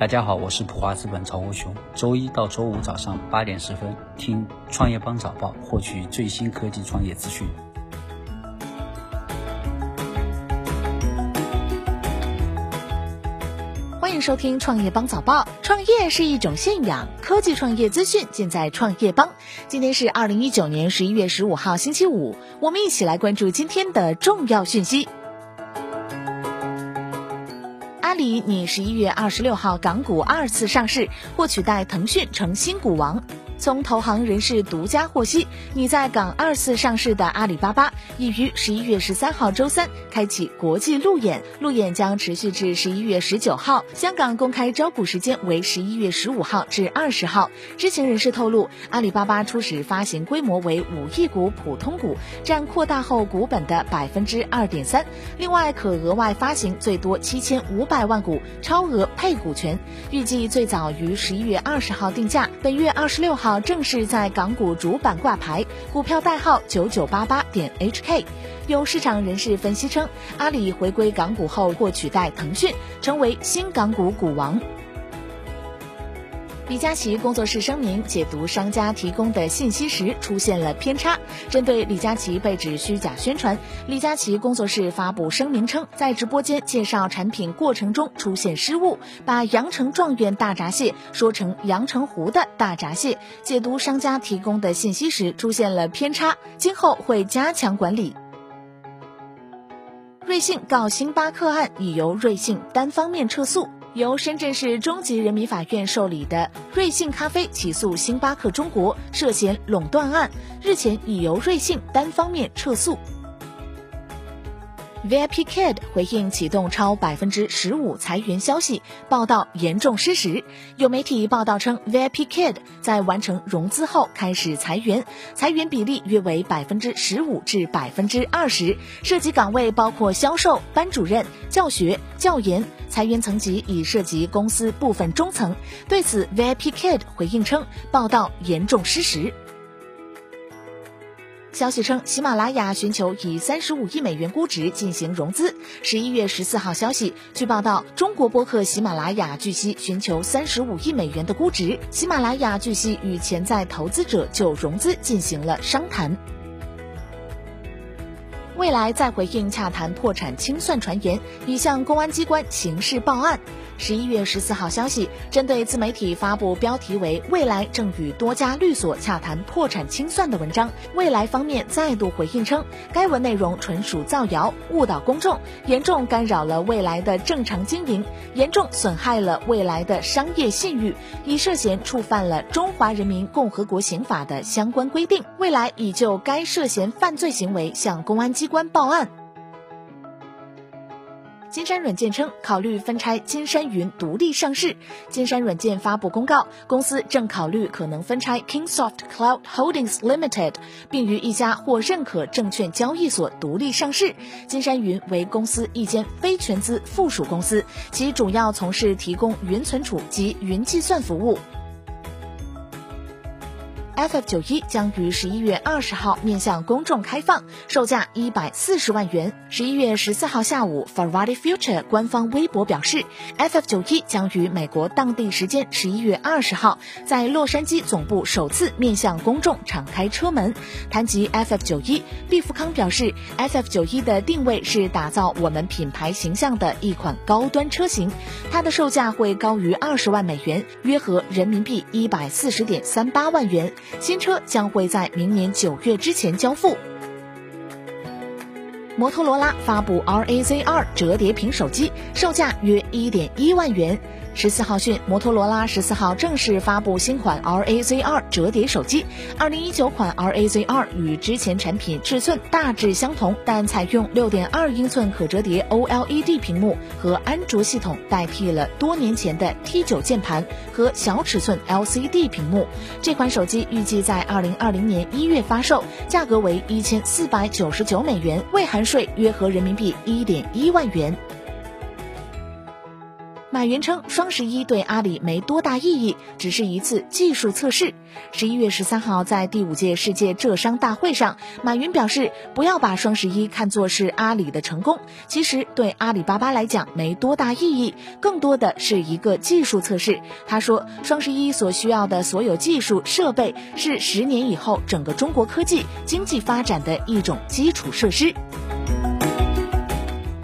大家好，我是普华资本曹国雄。周一到周五早上八点十分，听创业邦早报，获取最新科技创业资讯。欢迎收听创业邦早报。创业是一种信仰，科技创业资讯尽在创业邦。今天是二零一九年十一月十五号，星期五，我们一起来关注今天的重要讯息。阿里拟十一月二十六号港股二次上市，或取代腾讯成新股王。从投行人士独家获悉，拟在港二次上市的阿里巴巴已于十一月十三号周三开启国际路演，路演将持续至十一月十九号。香港公开招股时间为十一月十五号至二十号。知情人士透露，阿里巴巴初始发行规模为五亿股普通股，占扩大后股本的百分之二点三。另外，可额外发行最多七千五百万股超额配股权，预计最早于十一月二十号定价，本月二十六号。正式在港股主板挂牌，股票代号九九八八点 HK。有市场人士分析称，阿里回归港股后或取代腾讯，成为新港股股王。李佳琦工作室声明解读商家提供的信息时出现了偏差。针对李佳琦被指虚假宣传，李佳琦工作室发布声明称，在直播间介绍产品过程中出现失误，把阳城状元大闸蟹说成阳澄湖的大闸蟹，解读商家提供的信息时出现了偏差，今后会加强管理。瑞幸告星巴克案已由瑞幸单方面撤诉。由深圳市中级人民法院受理的瑞幸咖啡起诉星巴克中国涉嫌垄断案，日前已由瑞幸单方面撤诉。VIPKid 回应启动超百分之十五裁员消息，报道严重失实。有媒体报道称，VIPKid 在完成融资后开始裁员，裁员比例约为百分之十五至百分之二十，涉及岗位包括销售、班主任、教学、教研，裁员层级已涉及公司部分中层。对此，VIPKid 回应称，报道严重失实。消息称，喜马拉雅寻求以三十五亿美元估值进行融资。十一月十四号消息，据报道，中国播客喜马拉雅据悉寻求三十五亿美元的估值。喜马拉雅据悉与潜在投资者就融资进行了商谈。未来再回应洽谈破产清算传言，已向公安机关刑事报案。十一月十四号消息，针对自媒体发布标题为“未来正与多家律所洽谈破产清算”的文章，未来方面再度回应称，该文内容纯属造谣，误导公众，严重干扰了未来的正常经营，严重损害了未来的商业信誉，已涉嫌触犯了《中华人民共和国刑法》的相关规定。未来已就该涉嫌犯罪行为向公安机关报案。金山软件称，考虑分拆金山云独立上市。金山软件发布公告，公司正考虑可能分拆 Kingsoft Cloud Holdings Limited，并于一家或认可证券交易所独立上市。金山云为公司一间非全资附属公司，其主要从事提供云存储及云计算服务。FF 九一将于十一月二十号面向公众开放，售价一百四十万元。十一月十四号下午，Ferrari Future 官方微博表示，FF 九一将于美国当地时间十一月二十号在洛杉矶总部首次面向公众敞开车门。谈及 FF 九一，毕福康表示，FF 九一的定位是打造我们品牌形象的一款高端车型，它的售价会高于二十万美元，约合人民币一百四十点三八万元。新车将会在明年九月之前交付。摩托罗拉发布 RAZR 折叠屏手机，售价约一点一万元。十四号讯，摩托罗拉十四号正式发布新款 RAZR 折叠手机。二零一九款 RAZR 与之前产品尺寸大致相同，但采用六点二英寸可折叠 OLED 屏幕和安卓系统，代替了多年前的 T 九键盘和小尺寸 LCD 屏幕。这款手机预计在二零二零年一月发售，价格为一千四百九十九美元，未含税，约合人民币一点一万元。马云称，双十一对阿里没多大意义，只是一次技术测试。十一月十三号，在第五届世界浙商大会上，马云表示，不要把双十一看作是阿里的成功，其实对阿里巴巴来讲没多大意义，更多的是一个技术测试。他说，双十一所需要的所有技术设备，是十年以后整个中国科技经济发展的一种基础设施。